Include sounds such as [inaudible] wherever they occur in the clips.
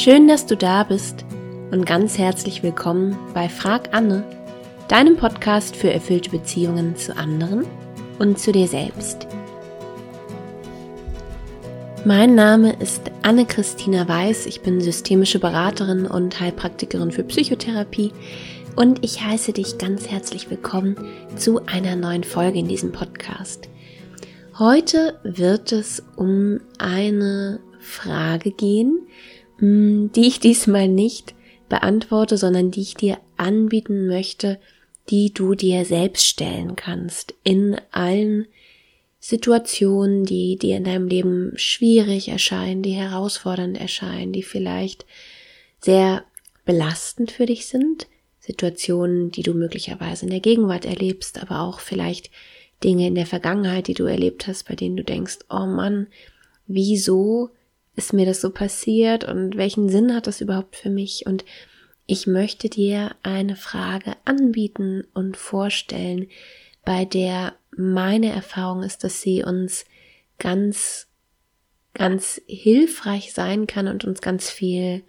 Schön, dass du da bist und ganz herzlich willkommen bei Frag Anne, deinem Podcast für erfüllte Beziehungen zu anderen und zu dir selbst. Mein Name ist Anne-Christina Weiß, ich bin systemische Beraterin und Heilpraktikerin für Psychotherapie und ich heiße dich ganz herzlich willkommen zu einer neuen Folge in diesem Podcast. Heute wird es um eine Frage gehen, die ich diesmal nicht beantworte, sondern die ich dir anbieten möchte, die du dir selbst stellen kannst in allen Situationen, die dir in deinem Leben schwierig erscheinen, die herausfordernd erscheinen, die vielleicht sehr belastend für dich sind, Situationen, die du möglicherweise in der Gegenwart erlebst, aber auch vielleicht Dinge in der Vergangenheit, die du erlebt hast, bei denen du denkst, oh Mann, wieso ist mir das so passiert und welchen Sinn hat das überhaupt für mich? Und ich möchte dir eine Frage anbieten und vorstellen, bei der meine Erfahrung ist, dass sie uns ganz, ganz hilfreich sein kann und uns ganz viel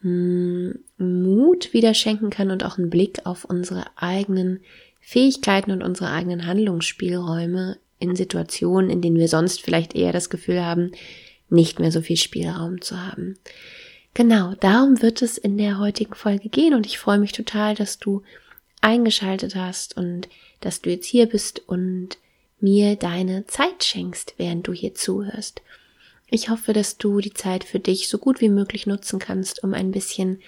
hm, Mut wieder schenken kann und auch einen Blick auf unsere eigenen Fähigkeiten und unsere eigenen Handlungsspielräume in Situationen, in denen wir sonst vielleicht eher das Gefühl haben, nicht mehr so viel Spielraum zu haben. Genau, darum wird es in der heutigen Folge gehen und ich freue mich total, dass du eingeschaltet hast und dass du jetzt hier bist und mir deine Zeit schenkst, während du hier zuhörst. Ich hoffe, dass du die Zeit für dich so gut wie möglich nutzen kannst, um ein bisschen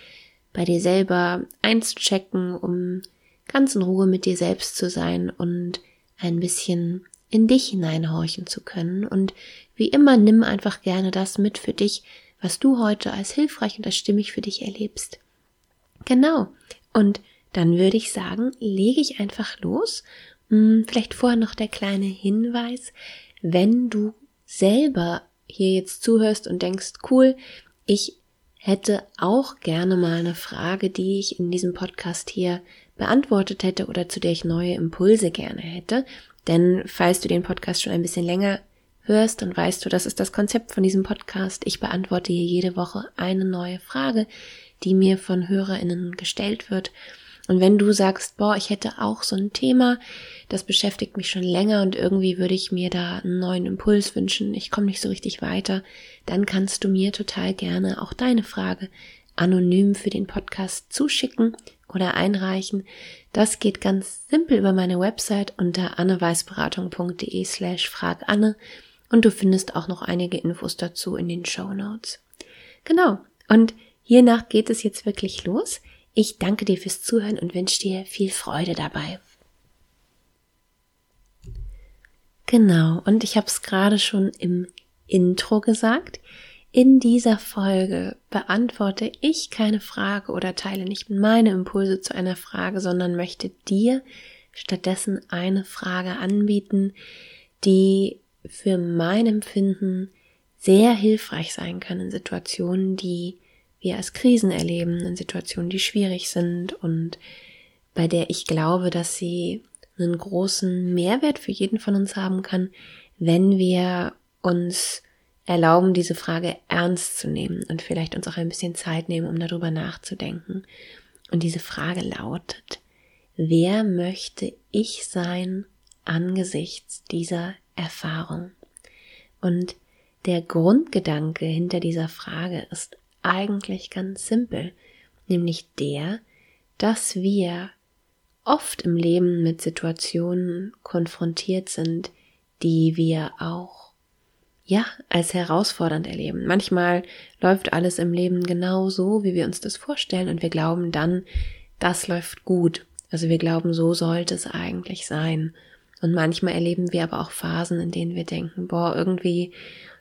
bei dir selber einzuchecken, um ganz in Ruhe mit dir selbst zu sein und ein bisschen in dich hineinhorchen zu können. Und wie immer, nimm einfach gerne das mit für dich, was du heute als hilfreich und als stimmig für dich erlebst. Genau. Und dann würde ich sagen, lege ich einfach los. Hm, vielleicht vorher noch der kleine Hinweis, wenn du selber hier jetzt zuhörst und denkst, cool, ich hätte auch gerne mal eine Frage, die ich in diesem Podcast hier beantwortet hätte oder zu der ich neue Impulse gerne hätte, denn falls du den Podcast schon ein bisschen länger hörst, dann weißt du, das ist das Konzept von diesem Podcast. Ich beantworte hier jede Woche eine neue Frage, die mir von HörerInnen gestellt wird. Und wenn du sagst, boah, ich hätte auch so ein Thema, das beschäftigt mich schon länger und irgendwie würde ich mir da einen neuen Impuls wünschen, ich komme nicht so richtig weiter, dann kannst du mir total gerne auch deine Frage anonym für den Podcast zuschicken oder einreichen. Das geht ganz simpel über meine Website unter anneweißberatung.de slash fraganne und du findest auch noch einige Infos dazu in den Show Notes. Genau. Und hiernach geht es jetzt wirklich los. Ich danke dir fürs Zuhören und wünsche dir viel Freude dabei. Genau. Und ich habe es gerade schon im Intro gesagt. In dieser Folge beantworte ich keine Frage oder teile nicht meine Impulse zu einer Frage, sondern möchte dir stattdessen eine Frage anbieten, die für mein Empfinden sehr hilfreich sein kann in Situationen, die wir als Krisen erleben, in Situationen, die schwierig sind und bei der ich glaube, dass sie einen großen Mehrwert für jeden von uns haben kann, wenn wir uns erlauben, diese Frage ernst zu nehmen und vielleicht uns auch ein bisschen Zeit nehmen, um darüber nachzudenken. Und diese Frage lautet, wer möchte ich sein angesichts dieser Erfahrung? Und der Grundgedanke hinter dieser Frage ist eigentlich ganz simpel, nämlich der, dass wir oft im Leben mit Situationen konfrontiert sind, die wir auch ja, als herausfordernd erleben. Manchmal läuft alles im Leben genau so, wie wir uns das vorstellen und wir glauben dann, das läuft gut. Also wir glauben, so sollte es eigentlich sein. Und manchmal erleben wir aber auch Phasen, in denen wir denken, boah, irgendwie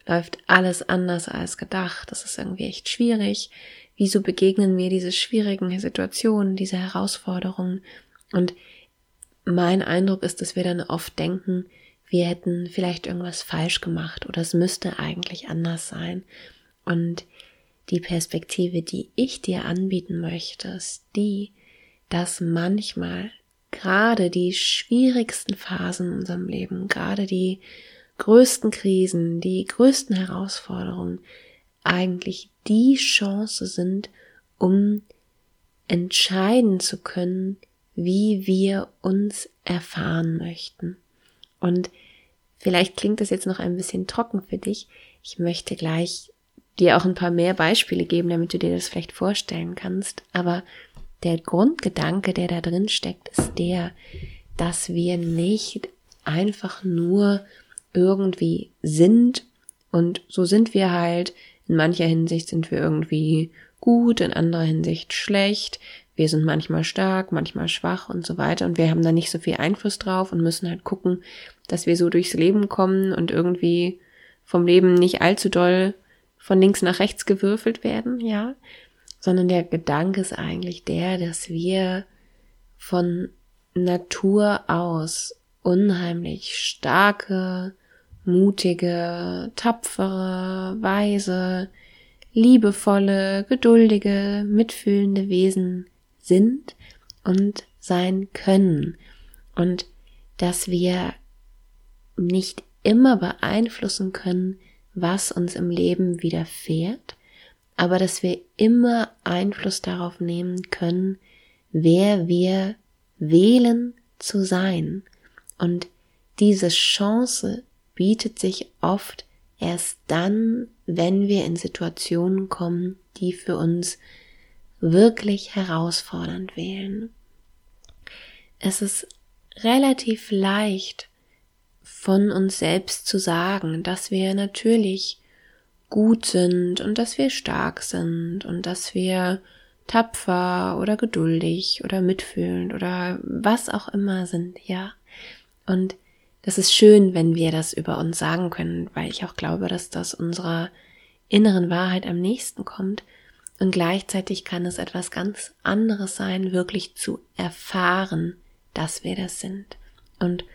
läuft alles anders als gedacht. Das ist irgendwie echt schwierig. Wieso begegnen mir diese schwierigen Situationen, diese Herausforderungen? Und mein Eindruck ist, dass wir dann oft denken, wir hätten vielleicht irgendwas falsch gemacht oder es müsste eigentlich anders sein. Und die Perspektive, die ich dir anbieten möchte, ist die, dass manchmal gerade die schwierigsten Phasen in unserem Leben, gerade die größten Krisen, die größten Herausforderungen eigentlich die Chance sind, um entscheiden zu können, wie wir uns erfahren möchten. Und vielleicht klingt das jetzt noch ein bisschen trocken für dich. Ich möchte gleich dir auch ein paar mehr Beispiele geben, damit du dir das vielleicht vorstellen kannst. Aber der Grundgedanke, der da drin steckt, ist der, dass wir nicht einfach nur irgendwie sind und so sind wir halt. In mancher Hinsicht sind wir irgendwie gut, in anderer Hinsicht schlecht. Wir sind manchmal stark, manchmal schwach und so weiter und wir haben da nicht so viel Einfluss drauf und müssen halt gucken, dass wir so durchs Leben kommen und irgendwie vom Leben nicht allzu doll von links nach rechts gewürfelt werden, ja, sondern der Gedanke ist eigentlich der, dass wir von Natur aus unheimlich starke, mutige, tapfere, weise, liebevolle, geduldige, mitfühlende Wesen sind und sein können. Und dass wir nicht immer beeinflussen können, was uns im Leben widerfährt, aber dass wir immer Einfluss darauf nehmen können, wer wir wählen zu sein. Und diese Chance bietet sich oft erst dann, wenn wir in Situationen kommen, die für uns wirklich herausfordernd wählen. Es ist relativ leicht von uns selbst zu sagen, dass wir natürlich gut sind und dass wir stark sind und dass wir tapfer oder geduldig oder mitfühlend oder was auch immer sind, ja. Und das ist schön, wenn wir das über uns sagen können, weil ich auch glaube, dass das unserer inneren Wahrheit am nächsten kommt. Und gleichzeitig kann es etwas ganz anderes sein, wirklich zu erfahren, dass wir das sind. Und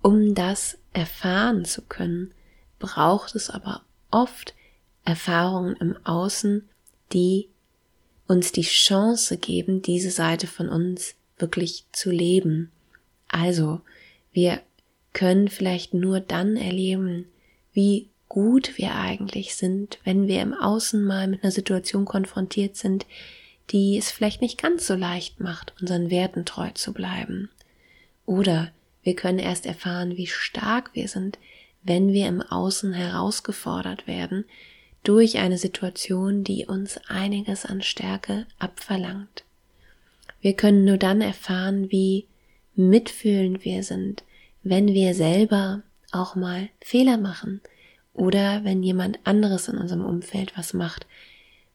um das erfahren zu können, braucht es aber oft Erfahrungen im Außen, die uns die Chance geben, diese Seite von uns wirklich zu leben. Also, wir können vielleicht nur dann erleben, wie gut wir eigentlich sind, wenn wir im Außen mal mit einer Situation konfrontiert sind, die es vielleicht nicht ganz so leicht macht, unseren Werten treu zu bleiben. Oder wir können erst erfahren, wie stark wir sind, wenn wir im Außen herausgefordert werden durch eine Situation, die uns einiges an Stärke abverlangt. Wir können nur dann erfahren, wie mitfühlend wir sind, wenn wir selber auch mal Fehler machen oder wenn jemand anderes in unserem Umfeld was macht,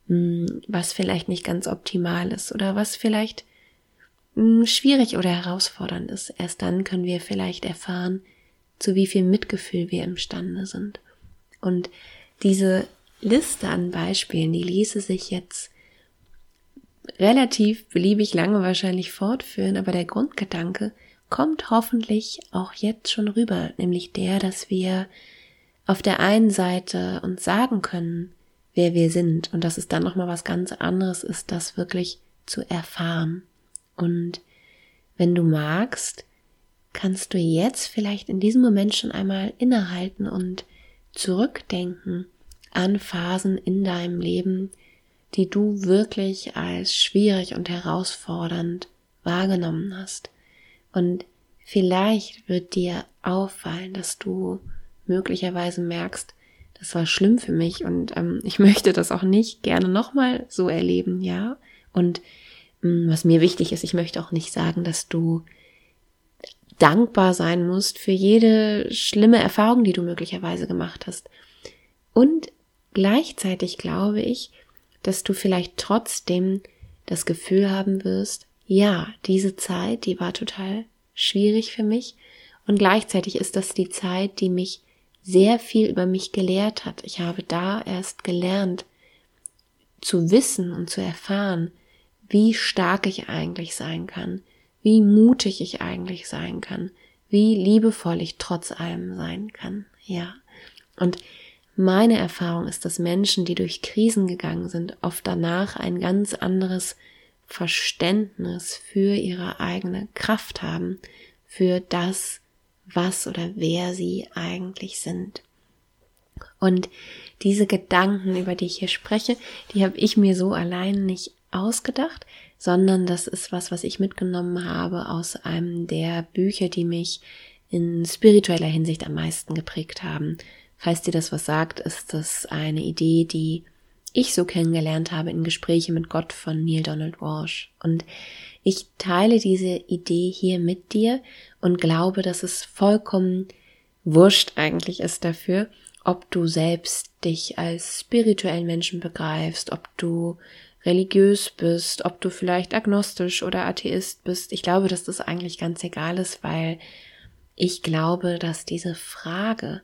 hm, was vielleicht nicht ganz optimal ist oder was vielleicht hm, schwierig oder herausfordernd ist. Erst dann können wir vielleicht erfahren, zu wie viel Mitgefühl wir imstande sind. Und diese Liste an Beispielen, die ließe sich jetzt relativ beliebig lange wahrscheinlich fortführen, aber der Grundgedanke kommt hoffentlich auch jetzt schon rüber, nämlich der, dass wir auf der einen Seite uns sagen können, wer wir sind und dass es dann nochmal was ganz anderes ist, das wirklich zu erfahren. Und wenn du magst, kannst du jetzt vielleicht in diesem Moment schon einmal innehalten und zurückdenken an Phasen in deinem Leben, die du wirklich als schwierig und herausfordernd wahrgenommen hast. Und vielleicht wird dir auffallen, dass du möglicherweise merkst, das war schlimm für mich und ähm, [laughs] ich möchte das auch nicht gerne nochmal so erleben, ja. Und ähm, was mir wichtig ist, ich möchte auch nicht sagen, dass du dankbar sein musst für jede schlimme Erfahrung, die du möglicherweise gemacht hast. Und gleichzeitig glaube ich, dass du vielleicht trotzdem das Gefühl haben wirst, ja, diese Zeit, die war total schwierig für mich und gleichzeitig ist das die Zeit, die mich sehr viel über mich gelehrt hat. Ich habe da erst gelernt zu wissen und zu erfahren, wie stark ich eigentlich sein kann, wie mutig ich eigentlich sein kann, wie liebevoll ich trotz allem sein kann. Ja. Und meine Erfahrung ist, dass Menschen, die durch Krisen gegangen sind, oft danach ein ganz anderes Verständnis für ihre eigene Kraft haben, für das, was oder wer sie eigentlich sind. Und diese Gedanken, über die ich hier spreche, die habe ich mir so allein nicht ausgedacht, sondern das ist was, was ich mitgenommen habe aus einem der Bücher, die mich in spiritueller Hinsicht am meisten geprägt haben. Falls dir das was sagt, ist das eine Idee, die ich so kennengelernt habe in Gespräche mit Gott von Neil Donald Walsh. Und ich teile diese Idee hier mit dir und glaube, dass es vollkommen wurscht eigentlich ist dafür, ob du selbst dich als spirituellen Menschen begreifst, ob du religiös bist, ob du vielleicht agnostisch oder Atheist bist. Ich glaube, dass das eigentlich ganz egal ist, weil ich glaube, dass diese Frage,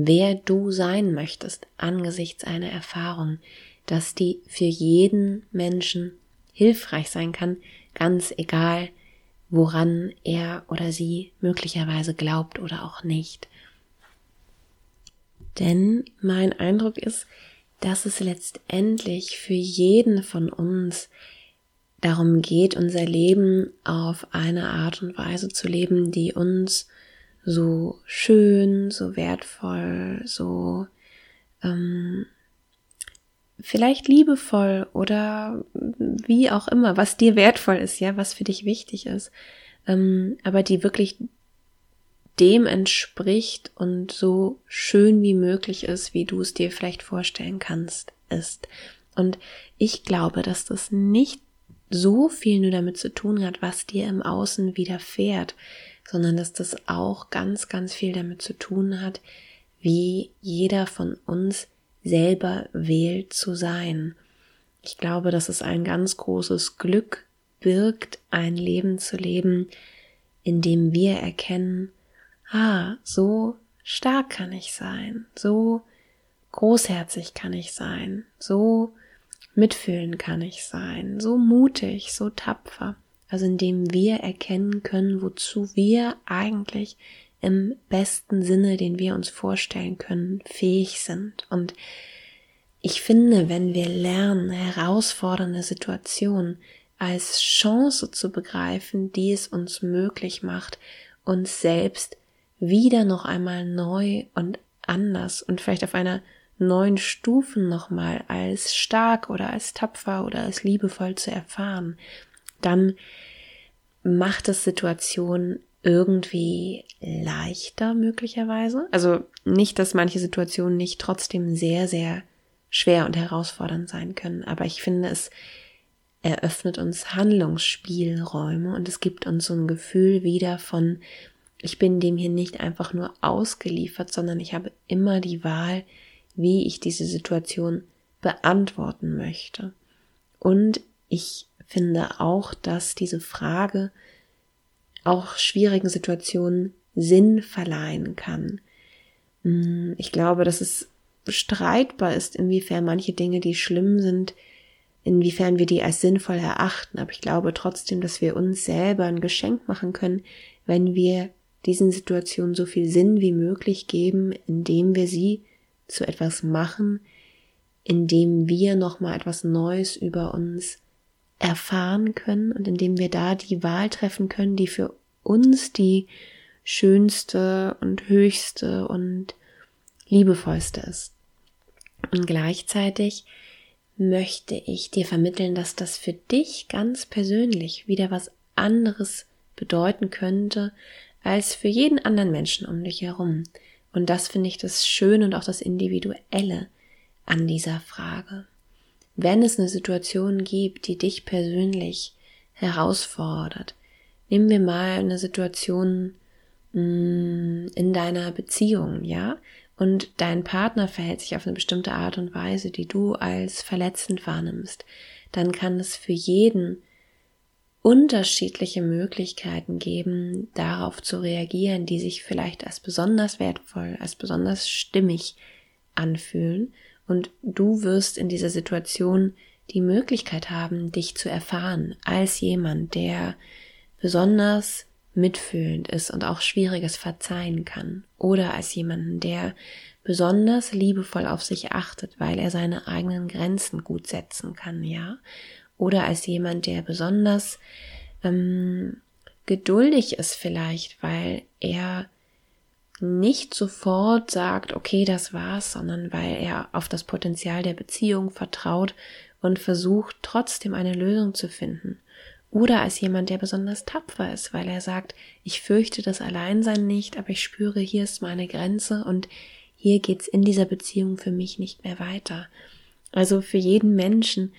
wer du sein möchtest angesichts einer Erfahrung, dass die für jeden Menschen hilfreich sein kann, ganz egal, woran er oder sie möglicherweise glaubt oder auch nicht. Denn mein Eindruck ist, dass es letztendlich für jeden von uns darum geht, unser Leben auf eine Art und Weise zu leben, die uns so schön, so wertvoll, so ähm, vielleicht liebevoll oder wie auch immer, was dir wertvoll ist, ja, was für dich wichtig ist, ähm, aber die wirklich dem entspricht und so schön wie möglich ist, wie du es dir vielleicht vorstellen kannst, ist. Und ich glaube, dass das nicht so viel nur damit zu tun hat, was dir im Außen widerfährt, sondern dass das auch ganz, ganz viel damit zu tun hat, wie jeder von uns selber wählt zu sein. Ich glaube, dass es ein ganz großes Glück birgt, ein Leben zu leben, in dem wir erkennen, ah, so stark kann ich sein, so großherzig kann ich sein, so mitfühlen kann ich sein, so mutig, so tapfer. Also indem wir erkennen können, wozu wir eigentlich im besten Sinne, den wir uns vorstellen können, fähig sind. Und ich finde, wenn wir lernen, herausfordernde Situationen als Chance zu begreifen, die es uns möglich macht, uns selbst wieder noch einmal neu und anders und vielleicht auf einer neuen Stufen nochmal als stark oder als tapfer oder als liebevoll zu erfahren, dann macht es Situationen irgendwie leichter möglicherweise. Also nicht, dass manche Situationen nicht trotzdem sehr, sehr schwer und herausfordernd sein können, aber ich finde es eröffnet uns Handlungsspielräume und es gibt uns so ein Gefühl wieder von, ich bin dem hier nicht einfach nur ausgeliefert, sondern ich habe immer die Wahl, wie ich diese Situation beantworten möchte. Und ich finde auch, dass diese Frage auch schwierigen Situationen Sinn verleihen kann. Hm, ich glaube, dass es streitbar ist, inwiefern manche Dinge, die schlimm sind, inwiefern wir die als sinnvoll erachten. Aber ich glaube trotzdem, dass wir uns selber ein Geschenk machen können, wenn wir diesen Situationen so viel Sinn wie möglich geben, indem wir sie zu etwas machen, indem wir nochmal etwas Neues über uns erfahren können und indem wir da die Wahl treffen können, die für uns die schönste und höchste und liebevollste ist. Und gleichzeitig möchte ich dir vermitteln, dass das für dich ganz persönlich wieder was anderes bedeuten könnte, als für jeden anderen Menschen um dich herum. Und das finde ich das Schöne und auch das Individuelle an dieser Frage. Wenn es eine Situation gibt, die dich persönlich herausfordert, nehmen wir mal eine Situation mm, in deiner Beziehung, ja, und dein Partner verhält sich auf eine bestimmte Art und Weise, die du als verletzend wahrnimmst, dann kann es für jeden unterschiedliche Möglichkeiten geben, darauf zu reagieren, die sich vielleicht als besonders wertvoll, als besonders stimmig anfühlen. Und du wirst in dieser Situation die Möglichkeit haben, dich zu erfahren als jemand, der besonders mitfühlend ist und auch Schwieriges verzeihen kann. Oder als jemanden, der besonders liebevoll auf sich achtet, weil er seine eigenen Grenzen gut setzen kann, ja oder als jemand, der besonders ähm, geduldig ist vielleicht, weil er nicht sofort sagt, okay, das war's, sondern weil er auf das Potenzial der Beziehung vertraut und versucht trotzdem eine Lösung zu finden. Oder als jemand, der besonders tapfer ist, weil er sagt, ich fürchte das Alleinsein nicht, aber ich spüre, hier ist meine Grenze und hier geht's in dieser Beziehung für mich nicht mehr weiter. Also für jeden Menschen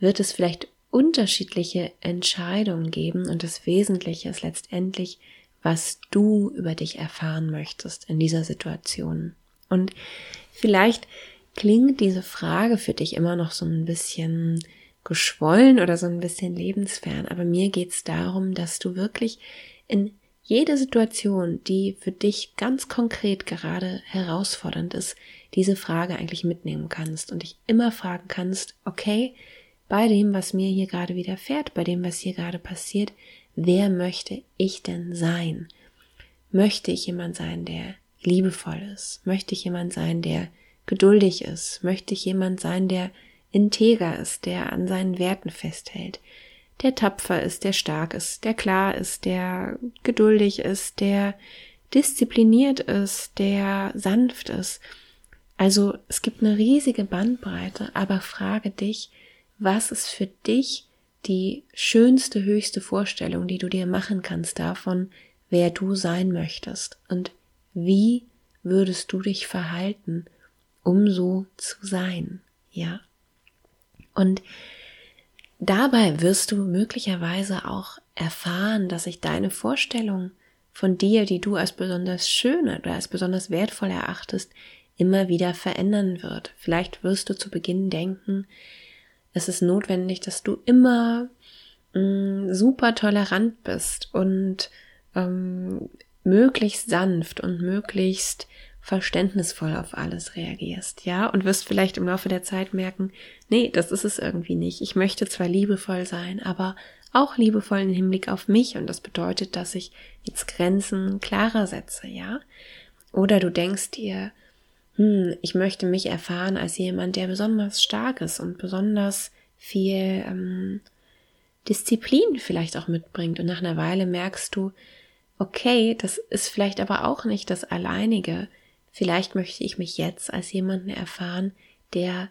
wird es vielleicht unterschiedliche Entscheidungen geben und das Wesentliche ist letztendlich, was du über dich erfahren möchtest in dieser Situation. Und vielleicht klingt diese Frage für dich immer noch so ein bisschen geschwollen oder so ein bisschen lebensfern, aber mir geht's darum, dass du wirklich in jede Situation, die für dich ganz konkret gerade herausfordernd ist, diese Frage eigentlich mitnehmen kannst und dich immer fragen kannst, okay, bei dem, was mir hier gerade widerfährt, bei dem, was hier gerade passiert, wer möchte ich denn sein? Möchte ich jemand sein, der liebevoll ist? Möchte ich jemand sein, der geduldig ist? Möchte ich jemand sein, der integer ist, der an seinen Werten festhält, der tapfer ist, der stark ist, der klar ist, der geduldig ist, der diszipliniert ist, der sanft ist. Also es gibt eine riesige Bandbreite, aber frage dich, was ist für dich die schönste, höchste Vorstellung, die du dir machen kannst davon, wer du sein möchtest und wie würdest du dich verhalten, um so zu sein, ja? Und dabei wirst du möglicherweise auch erfahren, dass sich deine Vorstellung von dir, die du als besonders schön oder als besonders wertvoll erachtest, immer wieder verändern wird. Vielleicht wirst du zu Beginn denken, es ist notwendig, dass du immer mh, mm, super tolerant bist und ähm, möglichst sanft und möglichst verständnisvoll auf alles reagierst, ja, und wirst vielleicht im Laufe der Zeit merken, nee, das ist es irgendwie nicht. Ich möchte zwar liebevoll sein, aber auch liebevoll im Hinblick auf mich und das bedeutet, dass ich jetzt Grenzen klarer setze, ja? Oder du denkst dir, hm, ich möchte mich erfahren als jemand, der besonders stark ist und besonders viel ähm, Disziplin vielleicht auch mitbringt und nach einer Weile merkst du, okay, das ist vielleicht aber auch nicht das Alleinige, Vielleicht möchte ich mich jetzt als jemanden erfahren, der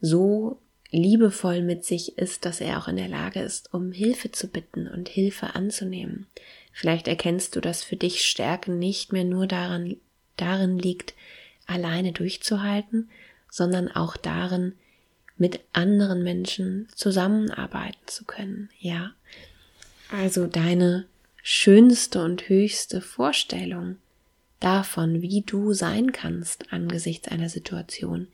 so liebevoll mit sich ist, dass er auch in der Lage ist, um Hilfe zu bitten und Hilfe anzunehmen. Vielleicht erkennst du, dass für dich Stärke nicht mehr nur daran, darin liegt, alleine durchzuhalten, sondern auch darin, mit anderen Menschen zusammenarbeiten zu können, ja. Also deine schönste und höchste Vorstellung davon, wie du sein kannst angesichts einer Situation,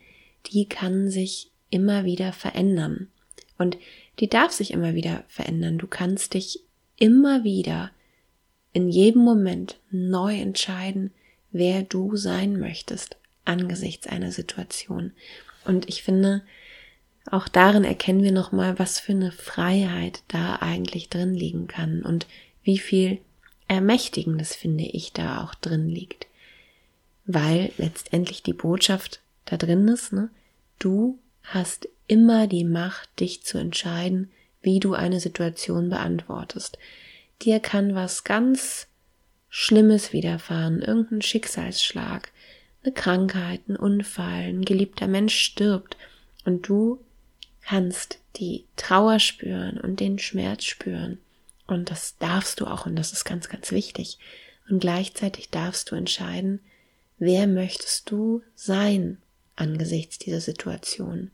die kann sich immer wieder verändern. Und die darf sich immer wieder verändern. Du kannst dich immer wieder in jedem Moment neu entscheiden, wer du sein möchtest angesichts einer Situation. Und ich finde, auch darin erkennen wir nochmal, was für eine Freiheit da eigentlich drin liegen kann und wie viel Ermächtigendes, finde ich, da auch drin liegt. Weil letztendlich die Botschaft da drin ist, ne? du hast immer die Macht, dich zu entscheiden, wie du eine Situation beantwortest. Dir kann was ganz Schlimmes widerfahren, irgendein Schicksalsschlag, eine Krankheit, ein Unfall, ein geliebter Mensch stirbt und du kannst die Trauer spüren und den Schmerz spüren und das darfst du auch und das ist ganz, ganz wichtig. Und gleichzeitig darfst du entscheiden, wer möchtest du sein angesichts dieser Situation?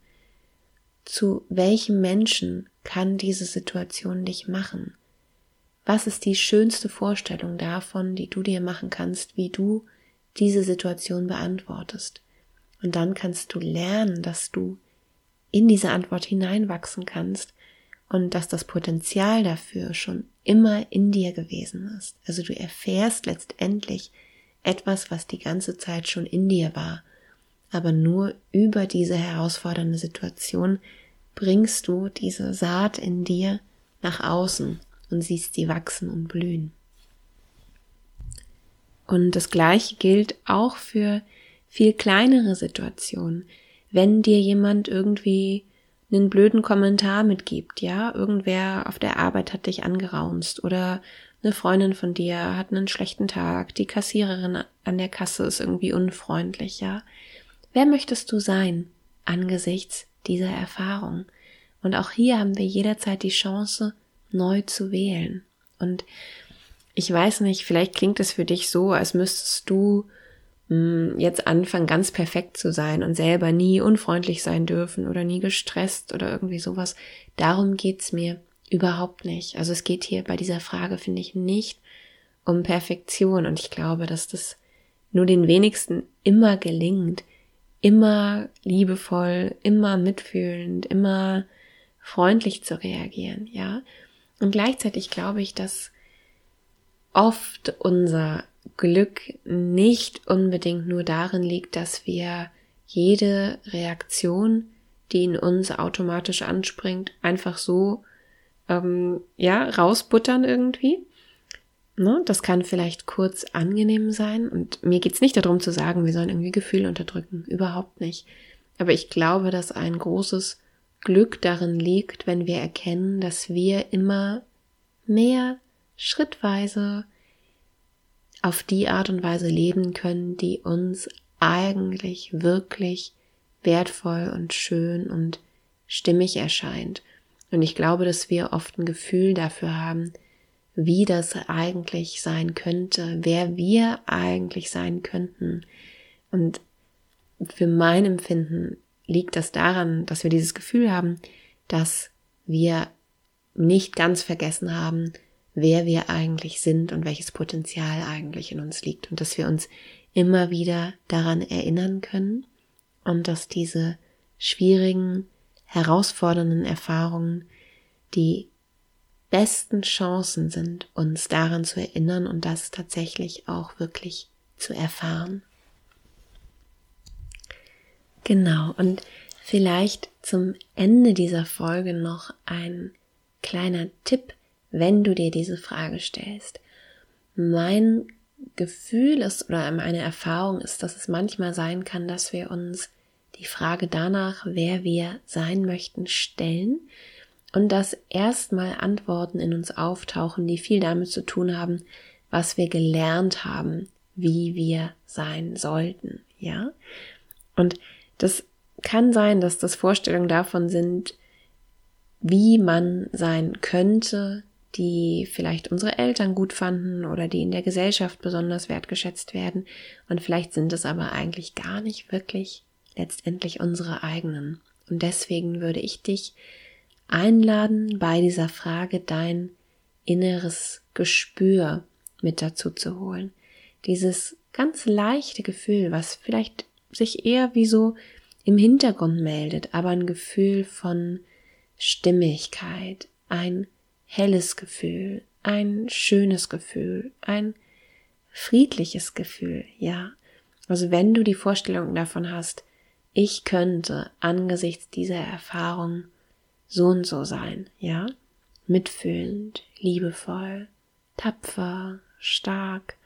Zu welchem Menschen kann diese Situation dich machen? Was ist die schönste Vorstellung davon, die du dir machen kannst, wie du diese Situation beantwortest? Und dann kannst du lernen, dass du in diese Antwort hineinwachsen kannst und dass das Potenzial dafür schon immer in dir gewesen ist. Also du erfährst letztendlich etwas, was die ganze Zeit schon in dir war. Aber nur über diese herausfordernde Situation bringst du diese Saat in dir nach außen und siehst sie wachsen und blühen. Und das Gleiche gilt auch für viel kleinere Situationen. Wenn dir jemand irgendwie einen blöden Kommentar mitgibt, ja, irgendwer auf der Arbeit hat dich angeraunzt oder eine Freundin von dir hat einen schlechten Tag, die Kassiererin an der Kasse ist irgendwie unfreundlich, ja. Wer möchtest du sein angesichts dieser Erfahrung? Und auch hier haben wir jederzeit die Chance, neu zu wählen. Und ich weiß nicht, vielleicht klingt es für dich so, als müsstest du mh, hm, jetzt anfangen, ganz perfekt zu sein und selber nie unfreundlich sein dürfen oder nie gestresst oder irgendwie sowas. Darum geht's mir überhaupt nicht. Also es geht hier bei dieser Frage, finde ich, nicht um Perfektion. Und ich glaube, dass das nur den wenigsten immer gelingt, immer liebevoll, immer mitfühlend, immer freundlich zu reagieren, ja. Und gleichzeitig glaube ich, dass oft unser Glück nicht unbedingt nur darin liegt, dass wir jede Reaktion, die in uns automatisch anspringt, einfach so ähm, ja rausbuttern irgendwie. Ne? Das kann vielleicht kurz angenehm sein und mir geht's nicht darum zu sagen, wir sollen irgendwie Gefühle unterdrücken, überhaupt nicht. Aber ich glaube, dass ein großes Glück darin liegt, wenn wir erkennen, dass wir immer mehr schrittweise auf die Art und Weise leben können, die uns eigentlich wirklich wertvoll und schön und stimmig erscheint. Und ich glaube, dass wir oft ein Gefühl dafür haben, wie das eigentlich sein könnte, wer wir eigentlich sein könnten. Und für mein Empfinden liegt das daran, dass wir dieses Gefühl haben, dass wir nicht ganz vergessen haben, wer wir eigentlich sind und welches Potenzial eigentlich in uns liegt und dass wir uns immer wieder daran erinnern können und dass diese schwierigen, herausfordernden Erfahrungen die besten Chancen sind, uns daran zu erinnern und das tatsächlich auch wirklich zu erfahren. Genau, und vielleicht zum Ende dieser Folge noch ein kleiner Tipp, wenn du dir diese Frage stellst. Mein Gefühl ist oder meine Erfahrung ist, dass es manchmal sein kann, dass wir uns die Frage danach, wer wir sein möchten, stellen und dass erstmal Antworten in uns auftauchen, die viel damit zu tun haben, was wir gelernt haben, wie wir sein sollten, ja? Und das kann sein, dass das Vorstellungen davon sind, wie man sein könnte, die vielleicht unsere Eltern gut fanden oder die in der Gesellschaft besonders wertgeschätzt werden. Und vielleicht sind es aber eigentlich gar nicht wirklich letztendlich unsere eigenen. Und deswegen würde ich dich einladen, bei dieser Frage dein inneres Gespür mit dazu zu holen. Dieses ganz leichte Gefühl, was vielleicht sich eher wie so im Hintergrund meldet, aber ein Gefühl von Stimmigkeit, ein helles Gefühl, ein schönes Gefühl, ein friedliches Gefühl, ja. Also wenn du die Vorstellung davon hast, ich könnte angesichts dieser Erfahrung so und so sein, ja, mitfühlend, liebevoll, tapfer, stark,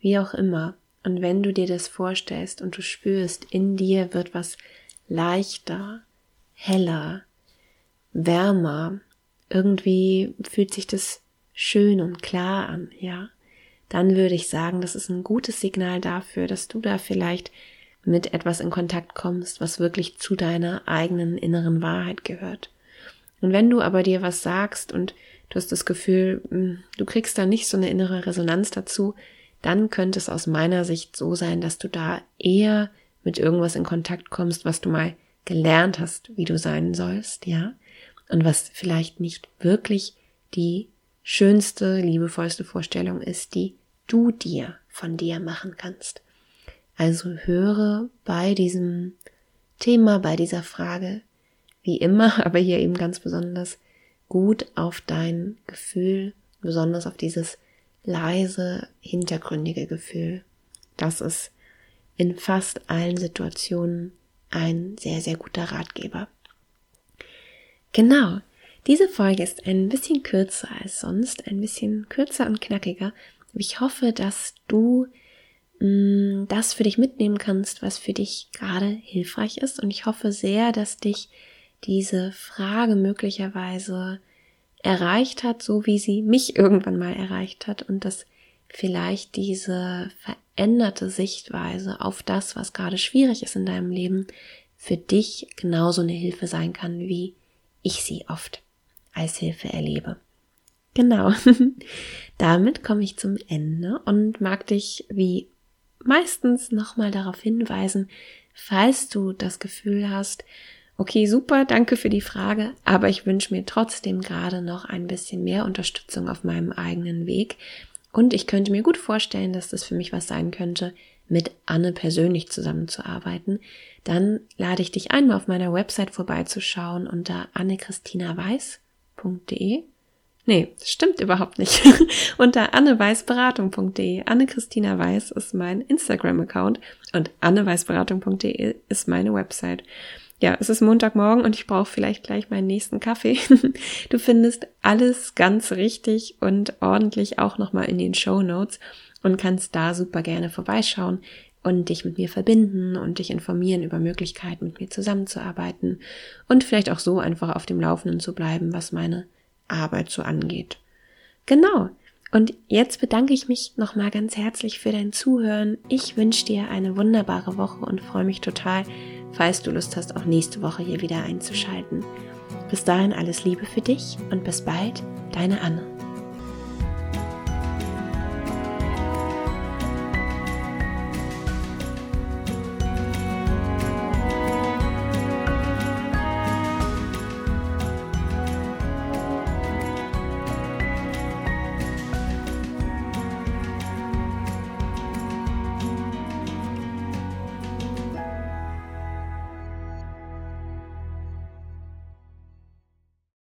wie auch immer, und wenn du dir das vorstellst und du spürst, in dir wird was leichter, heller, wärmer, irgendwie fühlt sich das schön und klar an, ja, dann würde ich sagen, das ist ein gutes Signal dafür, dass du da vielleicht mit etwas in Kontakt kommst, was wirklich zu deiner eigenen inneren Wahrheit gehört. Und wenn du aber dir was sagst und du hast das Gefühl, hm, du kriegst da nicht so eine innere Resonanz dazu, dann könnte es aus meiner Sicht so sein, dass du da eher mit irgendwas in Kontakt kommst, was du mal gelernt hast, wie du sein sollst, ja, und was vielleicht nicht wirklich die schönste, liebevollste Vorstellung ist, die du dir von dir machen kannst. Also höre bei diesem Thema, bei dieser Frage, wie immer, [laughs] aber hier eben ganz besonders gut auf dein Gefühl, besonders auf dieses leise, hintergründige Gefühl. Das ist in fast allen Situationen ein sehr, sehr guter Ratgeber. Genau. Diese Folge ist ein bisschen kürzer als sonst, ein bisschen kürzer und knackiger. Ich hoffe, dass du mh, mm, das für dich mitnehmen kannst, was für dich gerade hilfreich ist. Und ich hoffe sehr, dass dich diese Frage möglicherweise erreicht hat, so wie sie mich irgendwann mal erreicht hat und dass vielleicht diese veränderte Sichtweise auf das, was gerade schwierig ist in deinem Leben, für dich genauso eine Hilfe sein kann, wie ich sie oft als Hilfe erlebe. Genau. [laughs] Damit komme ich zum Ende und mag dich wie meistens nochmal darauf hinweisen, falls du das Gefühl hast, okay, super, danke für die Frage, aber ich wünsche mir trotzdem gerade noch ein bisschen mehr Unterstützung auf meinem eigenen Weg. Und ich könnte mir gut vorstellen, dass das für mich was sein könnte, mit Anne persönlich zusammenzuarbeiten. Dann lade ich dich einmal auf meiner Website vorbeizuschauen unter annechristinaweiß.de. Nee, stimmt überhaupt nicht. [laughs] unter anneweißberatung.de. Anne-Christina Weiß ist mein Instagram-Account und anneweißberatung.de ist meine Website ja, es ist Montagmorgen und ich brauche vielleicht gleich meinen nächsten Kaffee. [laughs] Du findest alles ganz richtig und ordentlich auch nochmal in den Show Notes und kannst da super gerne vorbeischauen und dich mit mir verbinden und dich informieren über Möglichkeiten, mit mir zusammenzuarbeiten und vielleicht auch so einfach auf dem Laufenden zu bleiben, was meine Arbeit so angeht. Genau. Und jetzt bedanke ich mich nochmal ganz herzlich für dein Zuhören. Ich wünsche dir eine wunderbare Woche und freue mich total, falls du Lust hast, auch nächste Woche hier wieder einzuschalten. Bis dahin alles Liebe für dich und bis bald, deine Anne.